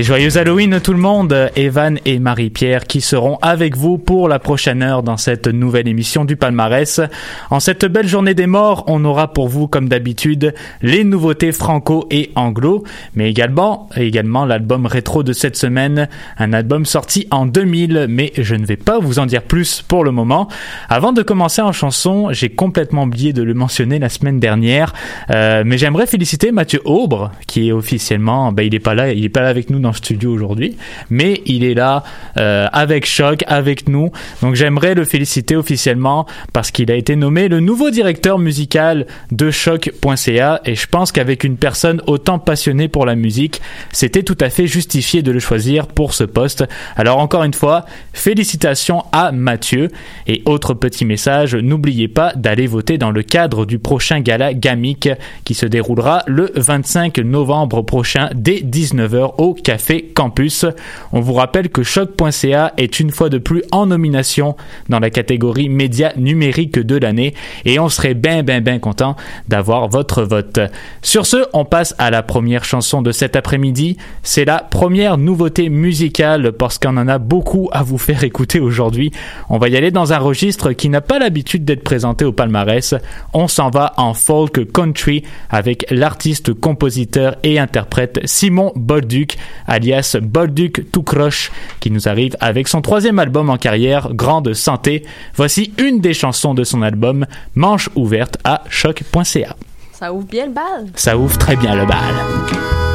Et joyeux Halloween tout le monde, Evan et Marie-Pierre qui seront avec vous pour la prochaine heure dans cette nouvelle émission du palmarès. En cette belle journée des morts, on aura pour vous comme d'habitude les nouveautés franco et anglo, mais également, également l'album rétro de cette semaine, un album sorti en 2000, mais je ne vais pas vous en dire plus pour le moment. Avant de commencer en chanson, j'ai complètement oublié de le mentionner la semaine dernière, euh, mais j'aimerais féliciter Mathieu Aubre qui est officiellement, ben il est pas là, il est pas là avec nous dans studio aujourd'hui, mais il est là euh, avec Choc, avec nous. Donc j'aimerais le féliciter officiellement parce qu'il a été nommé le nouveau directeur musical de Choc.ca et je pense qu'avec une personne autant passionnée pour la musique, c'était tout à fait justifié de le choisir pour ce poste. Alors encore une fois, félicitations à Mathieu et autre petit message, n'oubliez pas d'aller voter dans le cadre du prochain gala Gamic qui se déroulera le 25 novembre prochain dès 19h au Café Campus. On vous rappelle que choc.ca est une fois de plus en nomination dans la catégorie médias numériques de l'année et on serait bien bien bien content d'avoir votre vote. Sur ce, on passe à la première chanson de cet après-midi. C'est la première nouveauté musicale parce qu'on en a beaucoup à vous faire écouter aujourd'hui. On va y aller dans un registre qui n'a pas l'habitude d'être présenté au palmarès. On s'en va en folk country avec l'artiste, compositeur et interprète Simon Bolduc alias Bolduc tout croche, qui nous arrive avec son troisième album en carrière, Grande Santé. Voici une des chansons de son album, Manche ouverte à choc.ca. Ça ouvre bien le bal. Ça ouvre très bien le bal.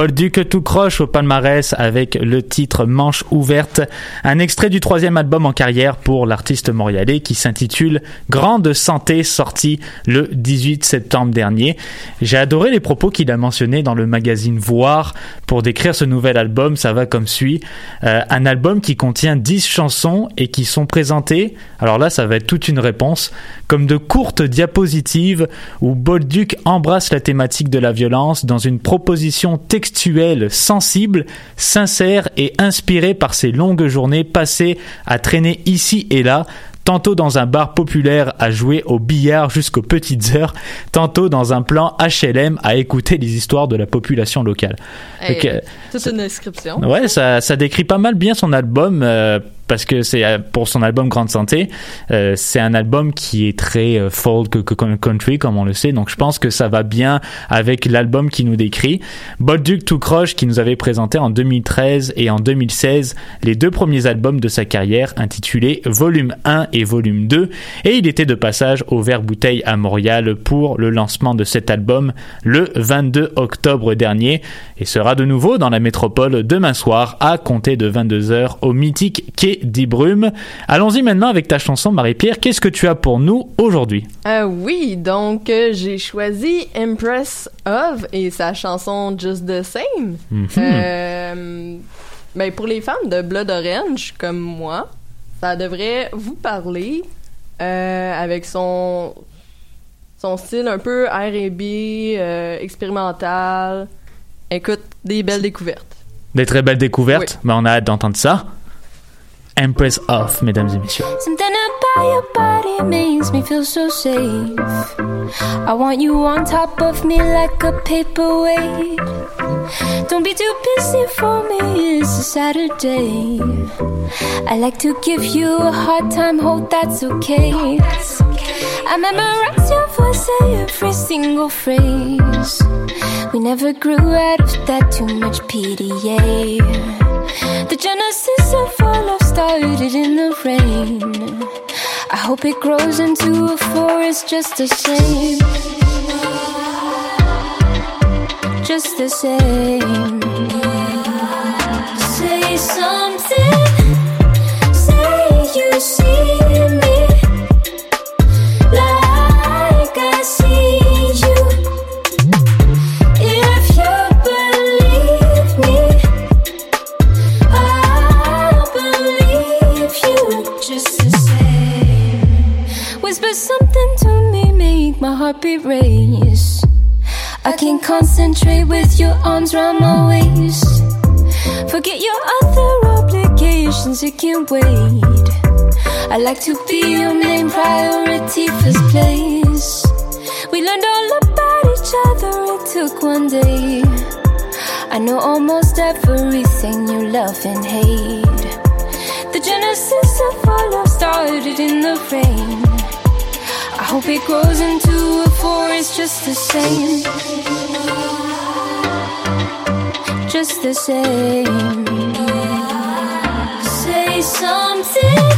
Bolduc tout croche au palmarès avec le titre Manche ouverte, un extrait du troisième album en carrière pour l'artiste montréalais qui s'intitule Grande Santé, sorti le 18 septembre dernier. J'ai adoré les propos qu'il a mentionnés dans le magazine Voir pour décrire ce nouvel album. Ça va comme suit. Euh, un album qui contient 10 chansons et qui sont présentées, alors là ça va être toute une réponse, comme de courtes diapositives où Bolduc embrasse la thématique de la violence dans une proposition textuelle sensible, sincère et inspirée par ses longues journées passées à traîner ici et là tantôt dans un bar populaire à jouer au billard jusqu'aux petites heures, tantôt dans un plan HLM à écouter les histoires de la population locale. Hey, Donc, euh, toute une description. Ouais, ça, ça décrit pas mal bien son album euh, parce que c'est euh, pour son album Grande Santé, euh, c'est un album qui est très euh, folk country comme on le sait. Donc je pense que ça va bien avec l'album qui nous décrit. Bolduc tout croche qui nous avait présenté en 2013 et en 2016 les deux premiers albums de sa carrière intitulés Volume 1 et Volume 2 et il était de passage au Vert Bouteille à Montréal pour le lancement de cet album le 22 octobre dernier et sera de nouveau dans la métropole demain soir à compter de 22h au mythique Quai des Brumes. Allons-y maintenant avec ta chanson Marie-Pierre. Qu'est-ce que tu as pour nous aujourd'hui? Euh, oui, donc euh, j'ai choisi Impress of et sa chanson Just the Same. Euh, ben, pour les fans de Blood Orange comme moi, ça devrait vous parler avec son son style un peu R&B, expérimental. Écoute, des belles découvertes. Des très belles découvertes, mais on a hâte d'entendre ça. Empress of, mesdames et messieurs. Something about your body makes me feel so safe. I want you on top of me like a paperweight. Don't be too busy for me, it's a Saturday. I like to give you a hard time, hope that's okay. I memorize your voice, every single phrase. We never grew out of that too much PDA. The genesis of our love started in the rain. I hope it grows into a forest just the same. Just the same. Say something. Heartbeat race. I can concentrate with your arms round my waist. Forget your other obligations, it can't wait. I like to be your main priority, first place. We learned all about each other, it took one day. I know almost everything you love and hate. The genesis of our love started in the rain. Hope it grows into a forest just the same. Just the same. Say something.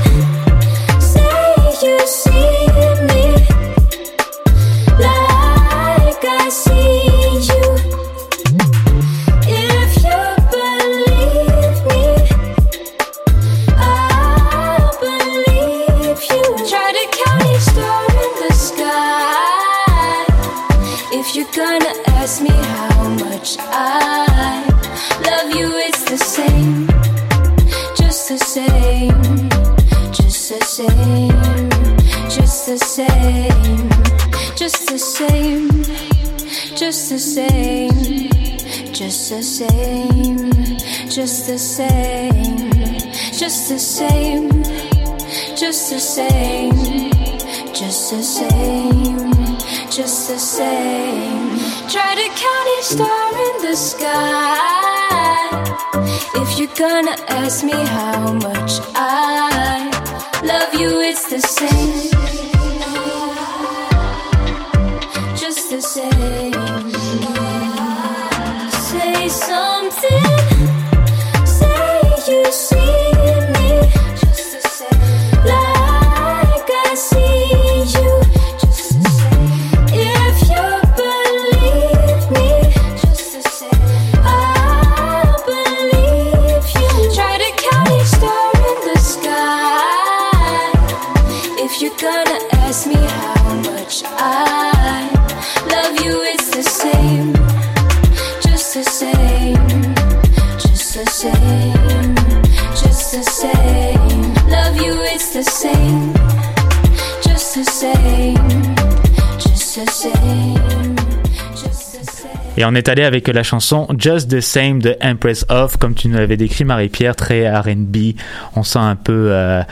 Just the same. Just the same. Just the same. Just the same. Just the same. Just the same. Just the same. Try to count each star in the sky. If you're gonna ask me how much I love you, it's the same. Just the same. Et on est allé avec la chanson Just the Same de Empress of, comme tu nous l'avais décrit Marie-Pierre, très R&B. On sent un peu euh,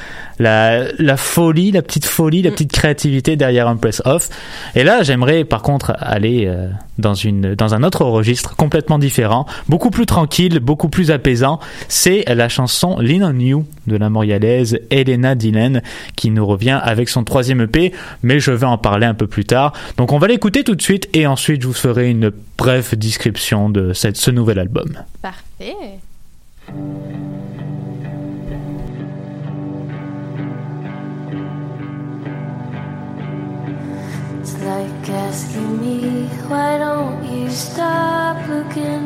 la, la folie, la petite folie, la petite créativité derrière Empress of. Et là, j'aimerais par contre aller euh, dans une dans un autre registre complètement différent, beaucoup plus tranquille, beaucoup plus apaisant. C'est la chanson Lean on You de la Montréalaise Elena Dylan qui nous revient avec son troisième EP, mais je vais en parler un peu plus tard. Donc on va l'écouter tout de suite et ensuite je vous ferai une brève description de cette, ce nouvel album. Parfait. Asking me, why don't you stop looking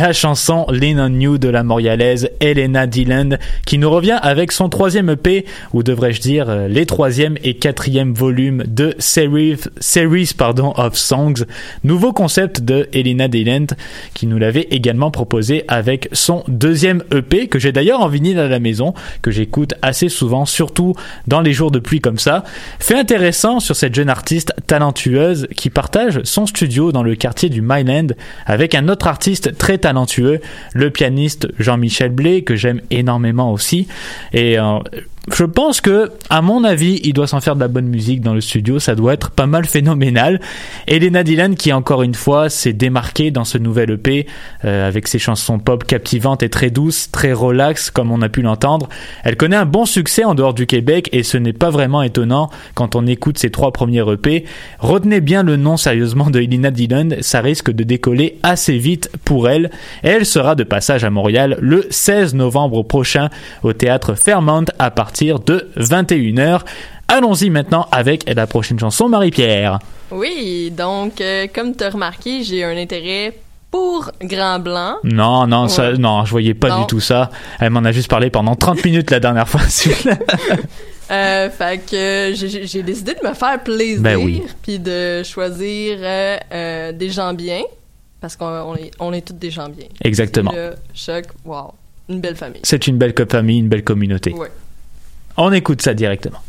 la chanson Lean on You de la montréalaise Elena Dylan qui nous revient avec son troisième EP ou devrais-je dire euh, les troisième et quatrième volumes de series, series pardon, of Songs, nouveau concept de Elena Dylan qui nous l'avait également proposé avec son deuxième EP que j'ai d'ailleurs en vinyle à la maison que j'écoute assez souvent surtout dans les jours de pluie comme ça. Fait intéressant sur cette jeune artiste talentueuse qui partage son studio dans le quartier du Myland avec un autre artiste très talentueux, le pianiste Jean-Michel Blé, que j'aime énormément aussi. Et euh, je pense que, à mon avis, il doit s'en faire de la bonne musique dans le studio. Ça doit être pas mal phénoménal. Elena Dylan, qui encore une fois s'est démarquée dans ce nouvel EP euh, avec ses chansons pop captivantes et très douces, très relax, comme on a pu l'entendre. Elle connaît un bon succès en dehors du Québec et ce n'est pas vraiment étonnant quand on écoute ses trois premiers EP. Retenez bien le nom sérieusement de Elena Dylan. Ça risque de décoller assez vite pour elle. Elle sera de passage à Montréal le 16 novembre prochain au théâtre Fairmont à partir de 21h. Allons-y maintenant avec la prochaine chanson, Marie-Pierre. Oui, donc, euh, comme tu as remarqué, j'ai un intérêt pour Grand Blanc. Non, non, ça, Ouais. non, je voyais pas Non. du tout ça. Elle m'en a juste parlé pendant 30 minutes la dernière fois. Euh, fait que j'ai- décidé de me faire plaisir, Ben oui. puis de choisir euh, euh, des gens bien, parce qu'on on est, on est tous des gens bien. Exactement. Le choc, wow, une belle famille. C'est une belle famille, une belle communauté. Ouais. On écoute ça directement.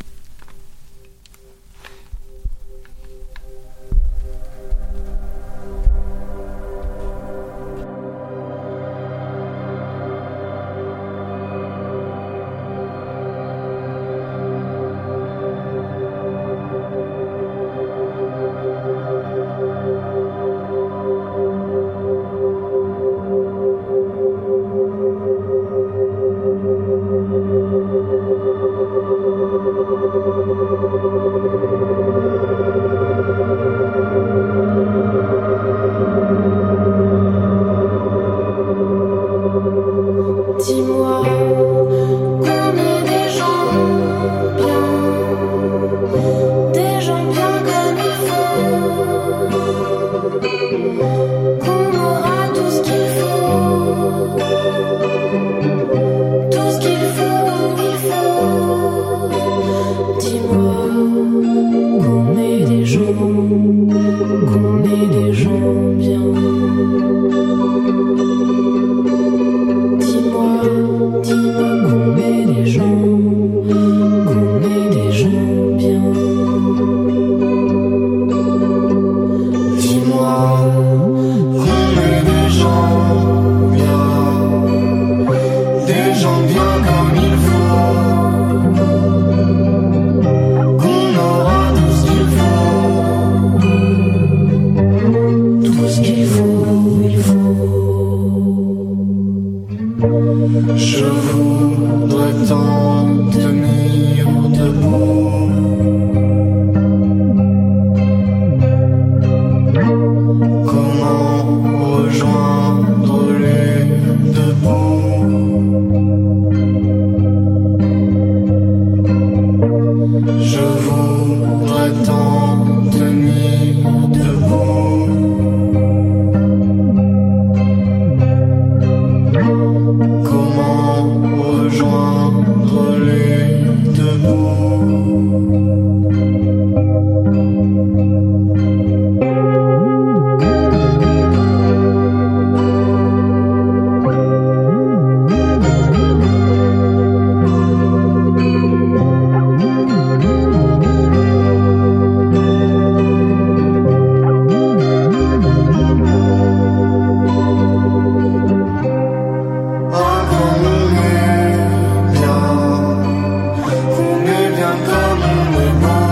Cảm ơn.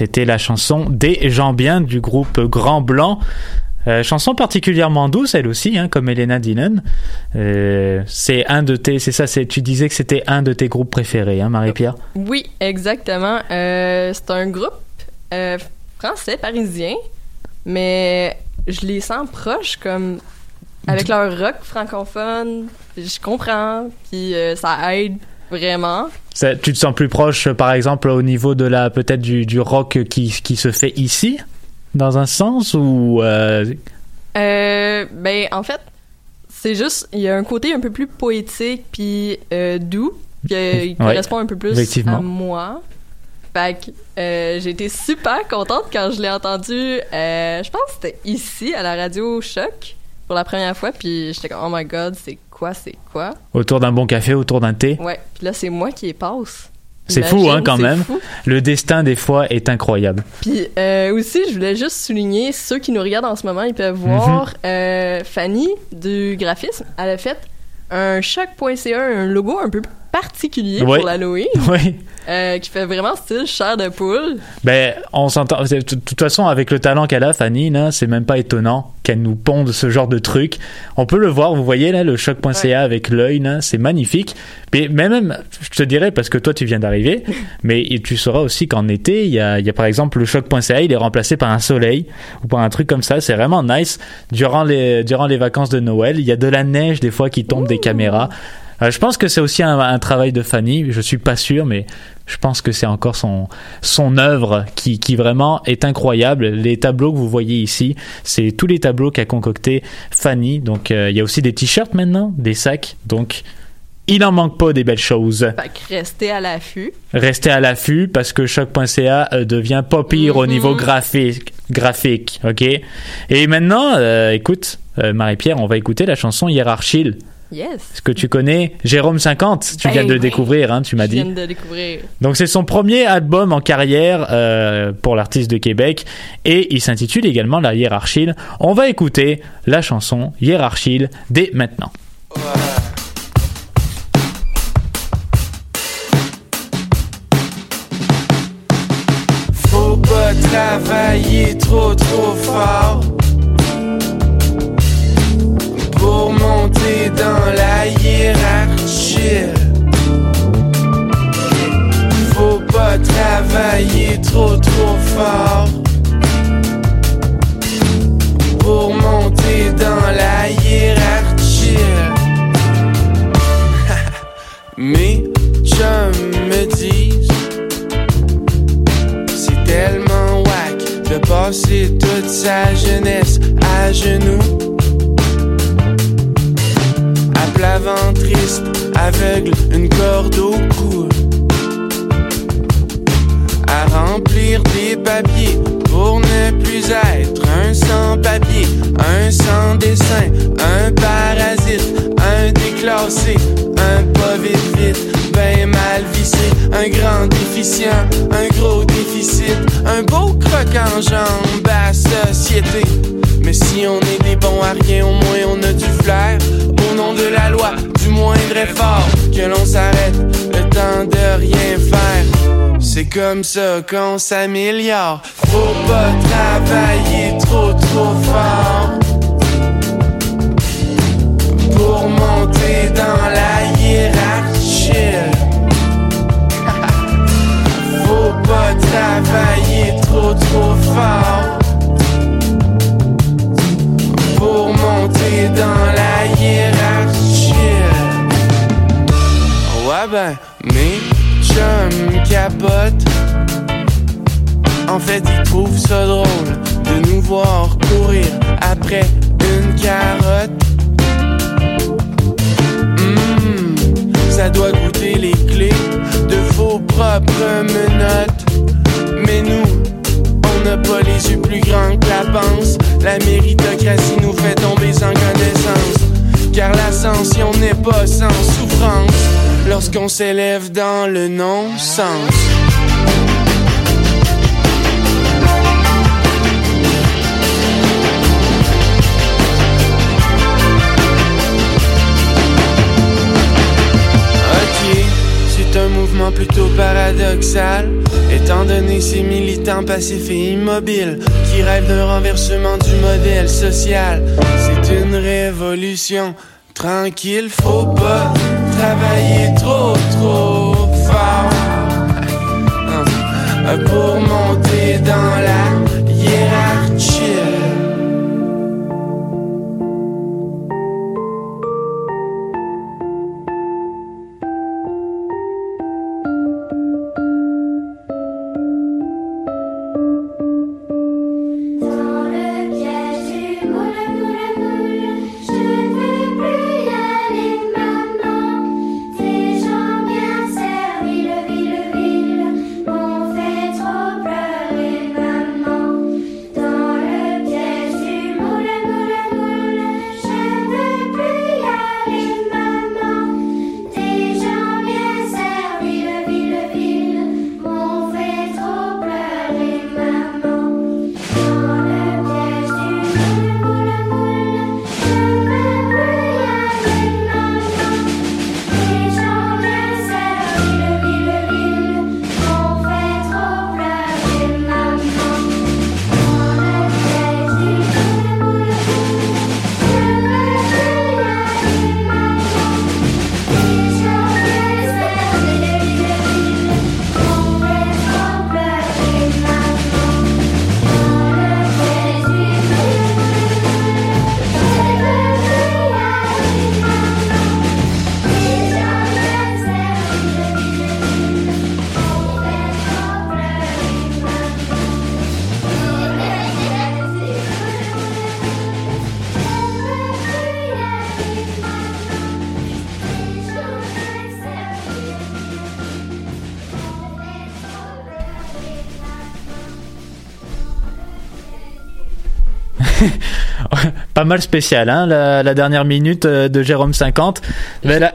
C'était la chanson des gens bien du groupe Grand Blanc. Euh, chanson particulièrement douce, elle aussi, hein, comme Elena Dillon. Euh, c'est un de tes, c'est ça, c'est, tu disais que c'était un de tes groupes préférés, hein, Marie-Pierre? Oui, exactement. Euh, c'est un groupe français, parisien, mais je les sens proches, comme avec leur rock francophone. Je comprends, puis ça aide vraiment? Ça- tu te sens plus proche, euh, par exemple, au niveau de la, peut-être du, du rock qui, qui se fait ici, dans un sens, ou euh, Euh, ben, en fait, c'est juste, il y a un côté un peu plus poétique puis euh, doux qui Ouais, correspond un peu plus à moi. Fait que j'ai été super contente quand je l'ai entendu. je pense que c'était ici, à la radio Choc, pour la première fois. Puis j'étais comme, oh my god, c'est quoi, c'est quoi? autour d'un bon café, autour d'un thé. Ouais, puis là, c'est moi qui les passe. C'est fou, hein, quand même. fou. Le destin, des fois, est incroyable. Puis euh, aussi, je voulais juste souligner, ceux qui nous regardent en ce moment, ils peuvent voir euh, Fanny du graphisme. Elle a fait un choc.ca, un logo un peu particulier pour l'Halloween, Oui. euh, qui fait vraiment style chair de poule. Ben, on s'entend. De toute façon, avec le talent qu'elle a, Fanny, c'est même pas étonnant qu'elle nous ponde ce genre de truc. On peut le voir, vous voyez là, le choc.ca Ouais. avec l'œil, c'est magnifique. Mais même, je te dirais, parce que toi tu viens d'arriver, mais tu sauras aussi qu'en été, il y a, il y a par exemple le choc.ca, il est remplacé par un soleil ou par un truc comme ça. C'est vraiment nice. Durant les, durant les vacances de Noël, il y a de la neige des fois qui tombe des caméras. Euh, je pense que c'est aussi un, un travail de Fanny. Je suis pas sûr, mais je pense que c'est encore son son œuvre qui qui vraiment est incroyable. Les tableaux que vous voyez ici, c'est tous les tableaux qu'a concocté Fanny. Donc euh, il y a aussi des t-shirts maintenant, des sacs. Donc il en manque pas des belles choses. Fait que restez à l'affût. Restez à l'affût parce que choc.ca euh, devient pas pire au Mhm. niveau graphique, graphique, ok? Et maintenant, euh, écoute, euh, Marie-Pierre, on va écouter la chanson Hiérarchile. Yes. Est-ce que tu connais Jérôme 50 Tu Ben viens de le oui. découvrir, hein, tu m'as Je dit. viens de découvrir. Donc c'est son premier album en carrière euh, pour l'artiste de Québec et il s'intitule également La Hiérarchile. On va écouter la chanson Hiérarchile dès maintenant. Faut pas travailler trop trop fort dans la hiérarchie. Faut pas travailler trop trop fort pour monter dans la hiérarchie. Mes chums me disent c'est tellement whack de passer toute sa jeunesse à genoux. À plat ventriste, aveugle, une corde au cou. À remplir des papiers pour ne plus être un sans-papier, un sans-dessin, un parasite, un déclassé, un pas vite vite, ben mal vissé, un grand déficient, un gros déficit, un beau croc en jambe à société. Mais si on est des bons à rien, au moins on a du flair. Au nom de la loi, du moindre effort, que l'on s'arrête, le temps de rien faire. C'est comme ça qu'on s'améliore. Faut pas travailler trop trop fort pour monter dans la hiérarchie. Faut pas travailler une carotte. Hum, ça doit goûter les clés de vos propres menottes. Mais nous, on n'a pas les yeux plus grands que la panse. La méritocratie nous fait tomber sans connaissance. Car l'ascension n'est pas sans souffrance lorsqu'on s'élève dans le non-sens. Plutôt paradoxal, étant donné ses militant passif et immobile qui rêve d'un renversement du modèle social. C'est une révolution tranquille, faut pas travailler trop trop fort hein, pour Pas mal spécial, hein, la, dernière minute euh, de Jérôme 50. Mais là,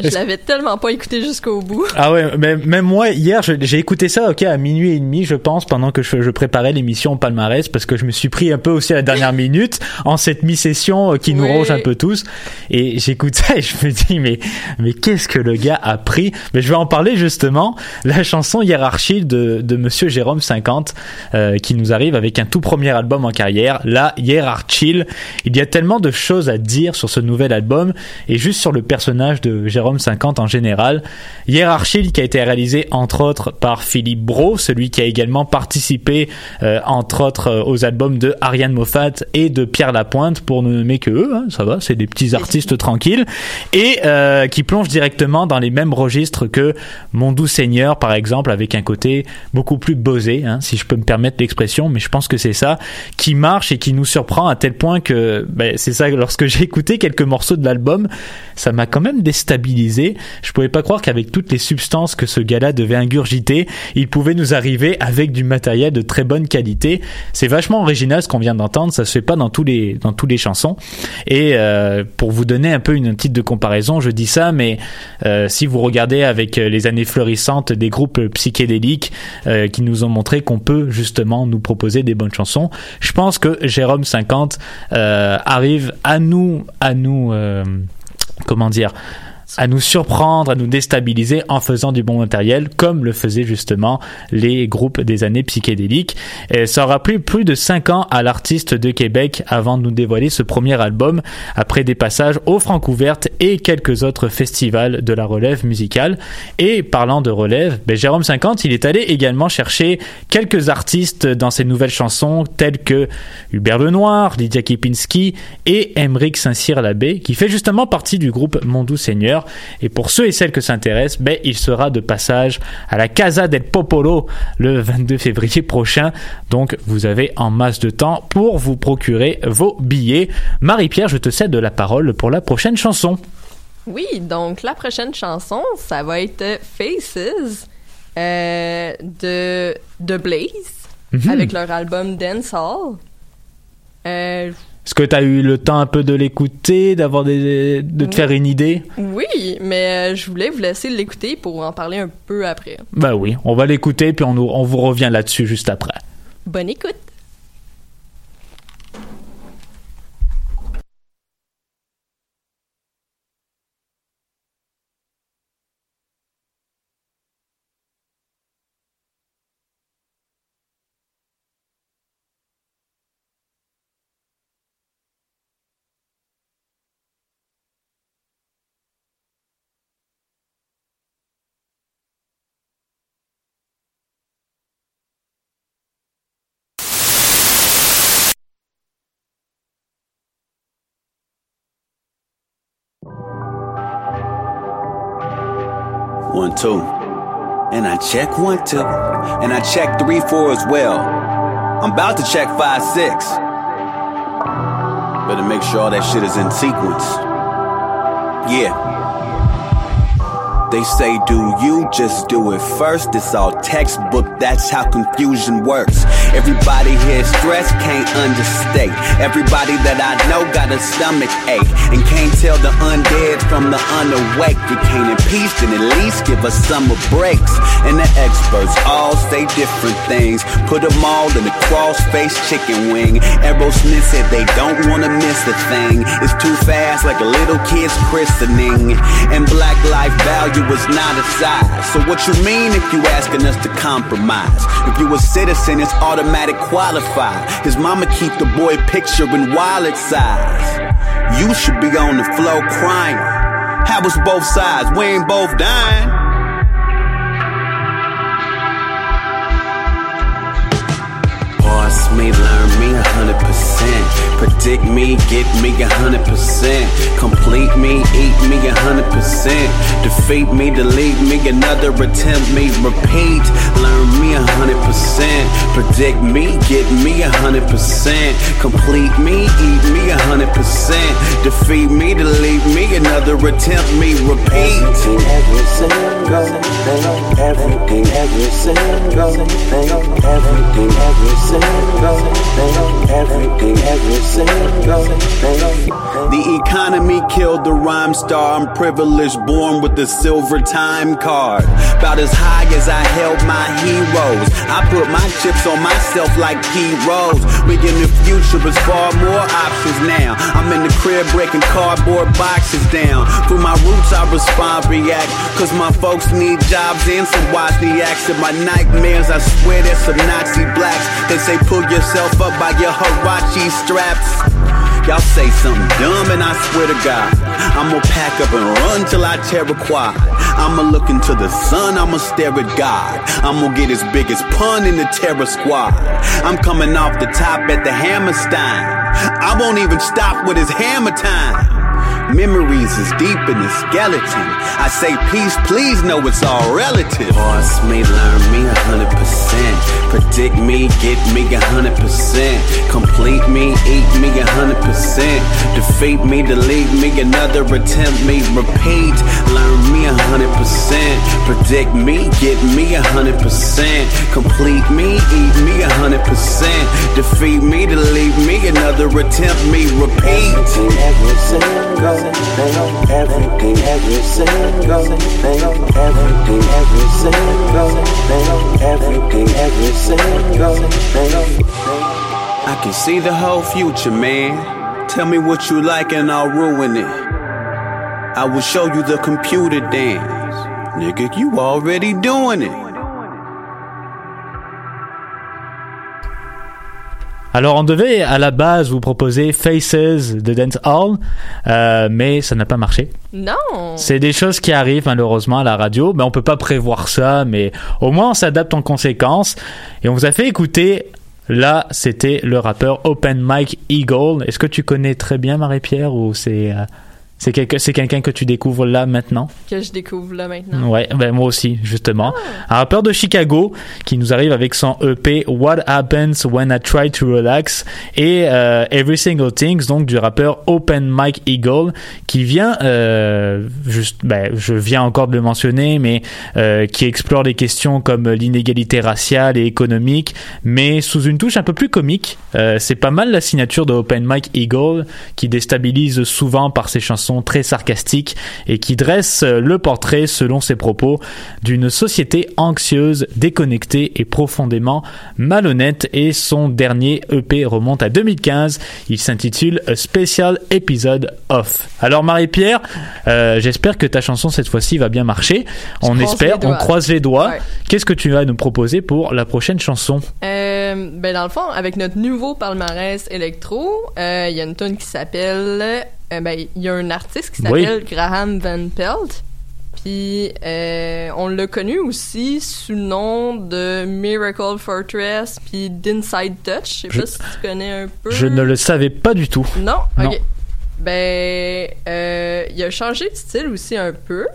Je l'avais tellement pas écouté jusqu'au bout. Ah ouais, mais même moi hier, j'ai écouté ça, ok, à minuit et demi, je pense, pendant que je, je préparais l'émission au palmarès, parce que je me suis pris un peu aussi à la dernière minute en cette mi-session euh, qui nous Oui. ronge un peu tous. Et j'écoute ça et je me dis, mais mais qu'est-ce que le gars a pris? Mais je vais en parler justement. La chanson Hiérarchie de de Monsieur Jérôme 50, euh, qui nous arrive avec un tout premier album en carrière, la Hiérarchie. Il y a tellement de choses à dire sur ce nouvel album et juste sur le personnage de Jérôme 50 en général. Hiérarchie qui a été réalisé entre autres par Philippe Bro, celui qui a également participé euh, entre autres euh, aux albums de Ariane Moffat et de Pierre Lapointe pour ne nommer que eux, hein, ça va, c'est des petits artistes tranquilles et euh, qui plonge directement dans les mêmes registres que Mon doux Seigneur par exemple avec un côté beaucoup plus bosé, hein, si je peux me permettre l'expression, mais je pense que c'est ça qui marche et qui nous surprend à tel point que ben, c'est ça lorsque j'ai écouté quelques morceaux de l'album, ça m'a quand même déstabilisé. Je pouvais pas croire qu'avec toutes les substances que ce gars-là devait ingurgiter, il pouvait nous arriver avec du matériel de très bonne qualité. C'est vachement original ce qu'on vient d'entendre, ça se fait pas dans tous les dans tous les chansons. Et euh, pour vous donner un peu une titre de comparaison, je dis ça, mais euh, si vous regardez avec euh, les années florissantes des groupes psychédéliques qui nous ont montré qu'on peut justement nous proposer des bonnes chansons, je pense que Jérôme 50 euh, arrive à nous à nous comment dire à nous surprendre, à nous déstabiliser en faisant du bon matériel, comme le faisaient justement les groupes des années psychédéliques. Ça aura pris plus de cinq ans à l'artiste de Québec avant de nous dévoiler ce premier album, après des passages au Francouverte et quelques autres festivals de la relève musicale. Et parlant de relève, ben, Jérôme 50, il est allé également chercher quelques artistes dans ses nouvelles chansons, tels que Hubert Lenoir, Lydia Kipinski et Emeric Saint-Cyr-Labbé, qui fait justement partie du groupe Mon Doux Et pour ceux et celles que ça intéresse, ben, il sera de passage à la Casa del Popolo le 22 février prochain. Donc, vous avez en masse de temps pour vous procurer vos billets. Marie-Pierre, je te cède la parole pour la prochaine chanson. Oui, donc la prochaine chanson, ça va être Faces euh, de The Blaze Mhm. avec leur album Dance Hall. Euh, Est-ce que tu as eu le temps un peu de l'écouter, d'avoir des, de te Oui. faire une idée? Oui, mais euh, je voulais vous laisser l'écouter pour en parler un peu après. Bah oui, on va l'écouter puis on, nous- on vous revient là-dessus juste après. Bonne écoute! Two. And I check one, two. And I check three, four as well. I'm about to check five, six. Better make sure all that shit is in sequence. Yeah. They say, do you just do it first? It's all textbook, that's how confusion works. Everybody here stressed, can't understate. Everybody that I know got a stomach ache and can't tell the undead from the unawake. You can't impeach, then at least give us summer breaks. And the experts all say different things. Put them all in a cross-faced chicken wing. Aerosmith said they don't wanna miss a thing. It's too fast, like a little kid's christening. And black life value is not a size. So what you mean if you asking us to compromise? If you a citizen, it's automatic qualified. His mama keep the boy picture in wallet size. You should be on the floor crying. How was both sides? We ain't both dying. Me, learn me a hundred Predict me, get me a hundred percent. Complete me, eat me a hundred percent. Defeat me, delete me, another attempt me, repeat. Learn me a hundred percent. Predict me, get me a hundred percent. Complete me, eat me a hundred percent. Defeat me, delete me, another attempt me, repeat. every single thing, everything, every single thing, everything, every single thing, everything, every single. The economy killed the rhyme star. I'm privileged, born with a silver time card. About as high as I held my heroes. I put my chips on myself like P Rose. We in the future, it's far more options now. I'm in the crib breaking cardboard boxes down. Through my roots, I respond, react. Cause my folks need jobs and some Wozniaks. And my nightmares, I swear there's some Nazi blacks. They say pull yourself up by your Hirachi straps. Y'all say something dumb and I swear to God, I'ma pack up and run till I tear a quad. I'ma look into the sun, I'ma stare at God. I'ma get his biggest pun in the terror squad. I'm coming off the top at the Hammerstein. I won't even stop with his hammer time. Memories is deep in the skeleton. I say peace, please know it's all relative. Boss me, learn me a hundred percent. Predict me, get me a hundred percent. Complete me, eat me a hundred percent. Defeat me, delete me, another attempt me, repeat. Learn me a hundred percent. Predict me, get me a hundred percent. Complete me, eat me a hundred percent. Defeat me, delete me, another attempt me, repeat. Every single thing, everything, every single thing, everything, every single thing, everything, every single thing. I can see the whole future, man. Tell me what you like and I'll ruin it. I will show you the computer dance. Nigga, you already doing it. Alors on devait à la base vous proposer Faces de Dance Hall, euh, mais ça n'a pas marché. Non! C'est des choses qui arrivent malheureusement à la radio, mais on peut pas prévoir ça, mais au moins on s'adapte en conséquence. Et on vous a fait écouter, là c'était le rappeur Open Mike Eagle. Est-ce que tu connais très bien Marie-Pierre ou c'est euh, c'est quelqu'un que tu découvres là maintenant? Que je découvre là maintenant. Ouais, ben moi aussi, justement. Un rappeur de Chicago qui nous arrive avec son EP What Happens When I Try to Relax et euh, Every Single Things, donc du rappeur Open Mike Eagle, qui vient, euh, juste, ben, je viens encore de le mentionner, mais euh, qui explore des questions comme l'inégalité raciale et économique, mais sous une touche un peu plus comique. Euh, c'est pas mal la signature de Open Mike Eagle, qui déstabilise souvent par ses chansons très sarcastiques et qui dresse le portrait, selon ses propos, d'une société anxieuse, déconnectée et profondément malhonnête. Et son dernier EP remonte à 2015. Il s'intitule A Special Episode Off. Alors Marie-Pierre, euh, j'espère que ta chanson cette fois-ci va bien marcher. on espère, on croise les doigts. Ouais. Qu'est-ce que tu vas nous proposer pour la prochaine chanson? Euh, ben dans le fond, avec notre nouveau palmarès électro, euh, il y a une tune qui s'appelle, euh, ben il y a un artiste qui Oui. s'appelle Graham Van Pelt. Puis euh, on l'a connu aussi sous le nom de Miracle Fortress puis d'Inside Touch. Je sais pas si tu connais un peu. Je ne le savais pas du tout. Non, Non. ok. Ben, euh, il a changé de style aussi un peu.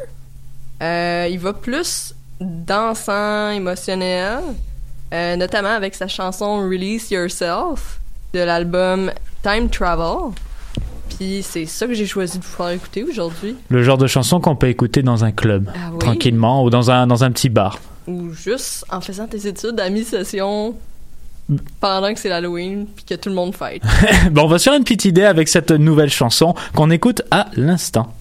Euh, il va plus dansant, émotionnel, notamment avec sa chanson Release Yourself de l'album Time Travel. Puis c'est ça que j'ai choisi de vous faire écouter aujourd'hui. Le genre de chanson qu'on peut écouter dans un club, Ah oui. tranquillement, ou dans un, dans un petit bar. Ou juste en faisant tes études à mi-session pendant que c'est l'Halloween puis que tout le monde fête. bon, on va se faire une petite idée avec cette nouvelle chanson qu'on écoute à l'instant.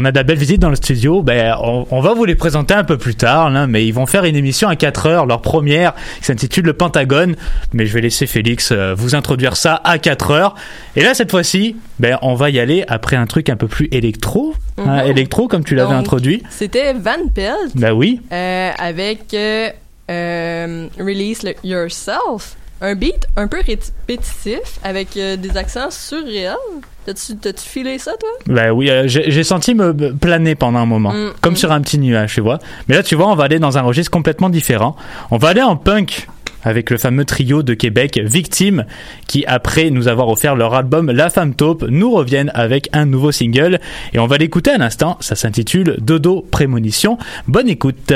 On a de la belle visite dans le studio. Ben, on, on va vous les présenter un peu plus tard, là, mais ils vont faire une émission à 4 heures, leur première, qui s'intitule Le Pentagone. Mais je vais laisser Félix euh, vous introduire ça à 4 heures. Et là, cette fois-ci, ben, on va y aller après un truc un peu plus électro. hein, Mhm. électro, comme tu l'avais introduit. C'était Van Pelt Ben oui. euh, avec euh, Release le- Yourself. Un beat un peu répétitif avec euh, des accents surréels. T'as-tu t'as-tu filé ça, toi? Ben oui, euh, j'ai j'ai senti me me planer pendant un moment, Mm, comme mm. sur un petit nuage, tu vois. Mais là, tu vois, on va aller dans un registre complètement différent. On va aller en punk avec le fameux trio de Québec Victime, qui après nous avoir offert leur album La Femme Taupe, nous reviennent avec un nouveau single et on va l'écouter à l'instant. Ça s'intitule Dodo Prémonition. Bonne écoute.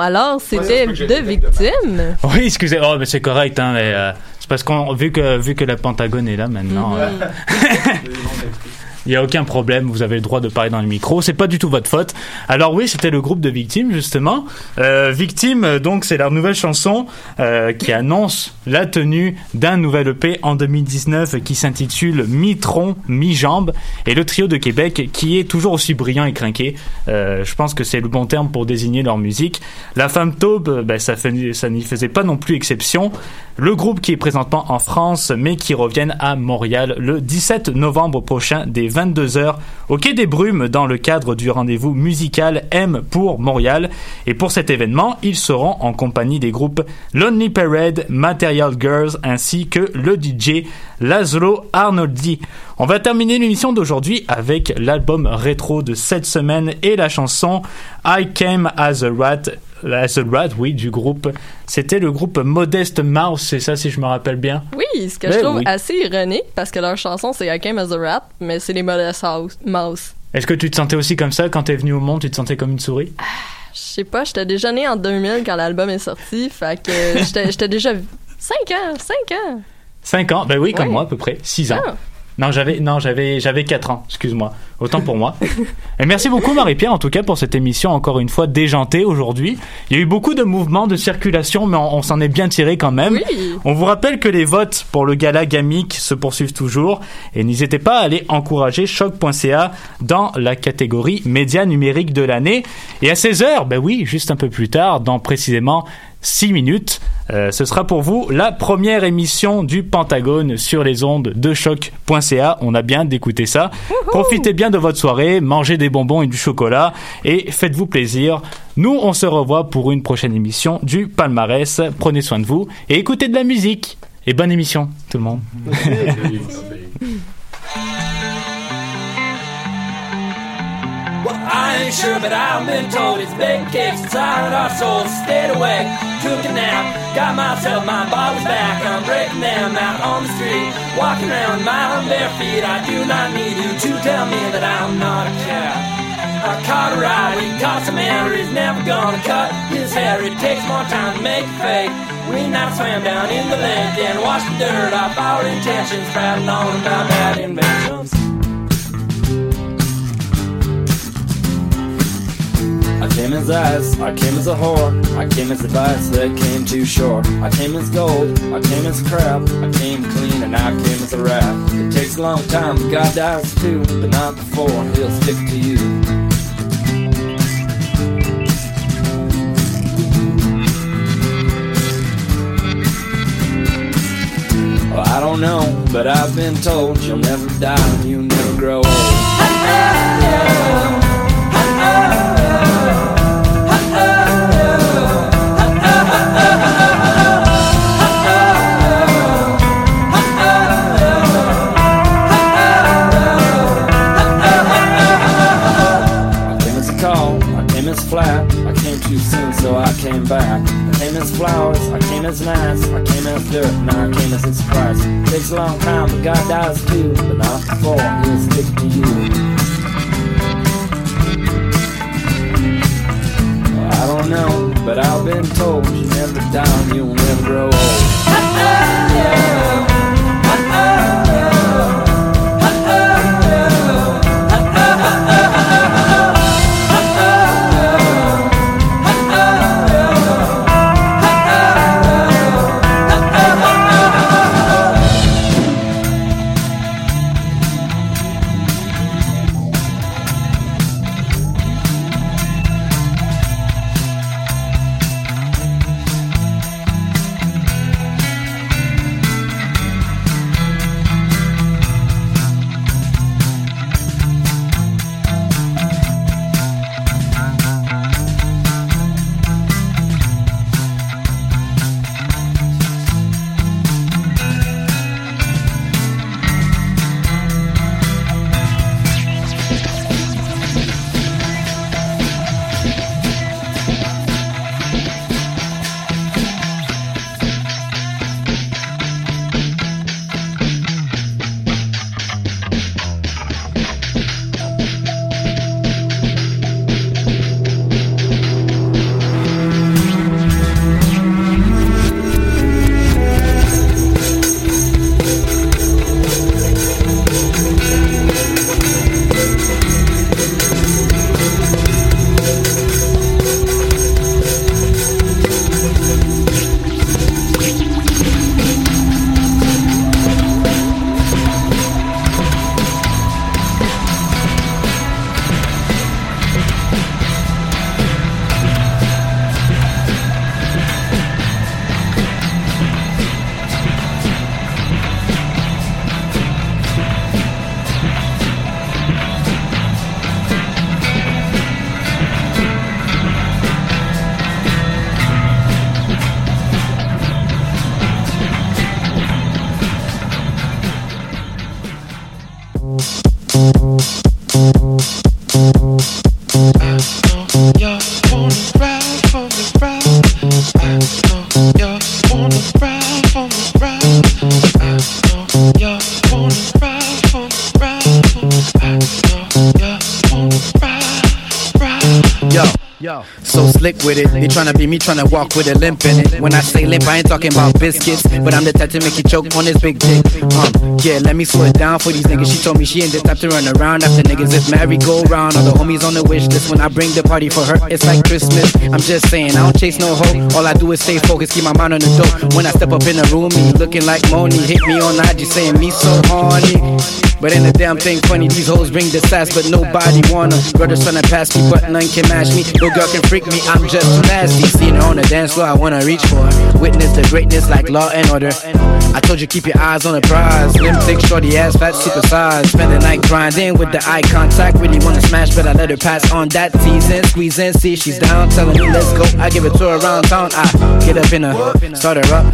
Alors, c'était deux victimes. Oui, excusez. Oh, mais c'est correct, hein, mais euh, c'est parce qu'on vu que vu que la Pentagone est là maintenant. Mhm. euh, Il n'y a aucun problème, vous avez le droit de parler dans le micro, c'est pas du tout votre faute. Alors oui, c'était le groupe de Victimes justement. Euh, Victimes, donc c'est leur nouvelle chanson euh, qui annonce la tenue d'un nouvel EP en 2019 qui s'intitule Mi-tronc, mi-jambe et le trio de Québec qui est toujours aussi brillant et crinqué. Euh, je pense que c'est le bon terme pour désigner leur musique. La femme taube, ça, ça n'y faisait pas non plus exception. Le groupe qui est présentement en France mais qui reviennent à Montréal le 17 novembre prochain 22h au Quai des Brumes dans le cadre du rendez-vous musical M pour Montréal. Et pour cet événement, ils seront en compagnie des groupes Lonely Parade, Material Girls ainsi que le DJ Laszlo Arnoldi. On va terminer l'émission d'aujourd'hui avec l'album rétro de cette semaine et la chanson I Came as a Rat As a Rat, oui, du groupe. C'était le groupe Modest Mouse, c'est ça si je me rappelle bien. Oui, ce que Ben je trouve oui. assez ironique, parce que leur chanson, c'est I Came as a Rat, mais c'est les Modest House- Mouse. Est-ce que tu te sentais aussi comme ça quand t'es venu au monde, tu te sentais comme une souris? Je sais pas, j'étais déjà née en 2000 quand l'album est sorti, fait que j'étais j'étais déjà 5 ans, 5 ans. 5 ans, ben oui, comme Ouais. moi à peu près, 6 ans. Ah. Non, j'avais non, j'avais j'avais 4 ans, excuse-moi. Autant pour moi. Et merci beaucoup Marie-Pierre en tout cas pour cette émission encore une fois déjantée aujourd'hui. Il y a eu beaucoup de mouvements de circulation mais on, on s'en est bien tiré quand même. Oui. On vous rappelle que les votes pour le gala Gamic se poursuivent toujours et n'hésitez pas à aller encourager choc.ca dans la catégorie médias numériques de l'année. Et à 16h, ben oui, juste un peu plus tard, dans précisément 6 minutes, euh, ce sera pour vous la première émission du Pentagone sur les ondes de choc.ca. On a bien d'écouter ça. Profitez bien de votre soirée, mangez des bonbons et du chocolat et faites-vous plaisir. Nous, on se revoit pour une prochaine émission du Palmarès. Prenez soin de vous et écoutez de la musique. Et bonne émission, tout le monde. Sure, but I've been told it's big kicks inside our souls. Stayed awake, took a nap, got myself my bottles back. I'm breaking them out on the street, walking around my bare feet. I do not need you to tell me that I'm not a cat. I caught a ride, he caught some air, he's never gonna cut his hair. It takes more time to make it fake. We not swam down in the lake and washed the dirt off our intentions, prattling on about bad inventions. I came as ice, I came as a whore, I came as advice that came too short. I came as gold, I came as crap, I came clean and I came as a rat. It takes a long time, but God dies too, but not before he'll stick to you. I don't know, but I've been told you'll never die and you never grow old. tryna be me, tryna walk with a limp in it. When I say limp, I ain't talking about biscuits, but I'm the type to make you choke on this big dick. Um, yeah, let me slow it down for these niggas. She told me she ain't the type to run around after niggas. If Mary go round, all the homies on the wish list. When I bring the party for her, it's like Christmas. I'm just saying, I don't chase no hoe. All I do is stay focused, keep my mind on the dope. When I step up in the room, me looking like Moni. Hit me on IG saying me so horny. But ain't a damn thing funny. These hoes bring the sass, but nobody wanna. Brothers tryna pass me, but none can match me. No girl can freak me, I'm just nasty. Seeing her on the dance floor, I wanna reach for her. Witness the greatness like law and order. I told you keep your eyes on the prize. Slim, thick, shorty ass, fat, super size. Spend the night grinding with the eye contact. Really wanna smash, but I let her pass on that teasing. Squeeze in, see she's down. Telling me let's go. I give it to her around town. I get up in her, start her up.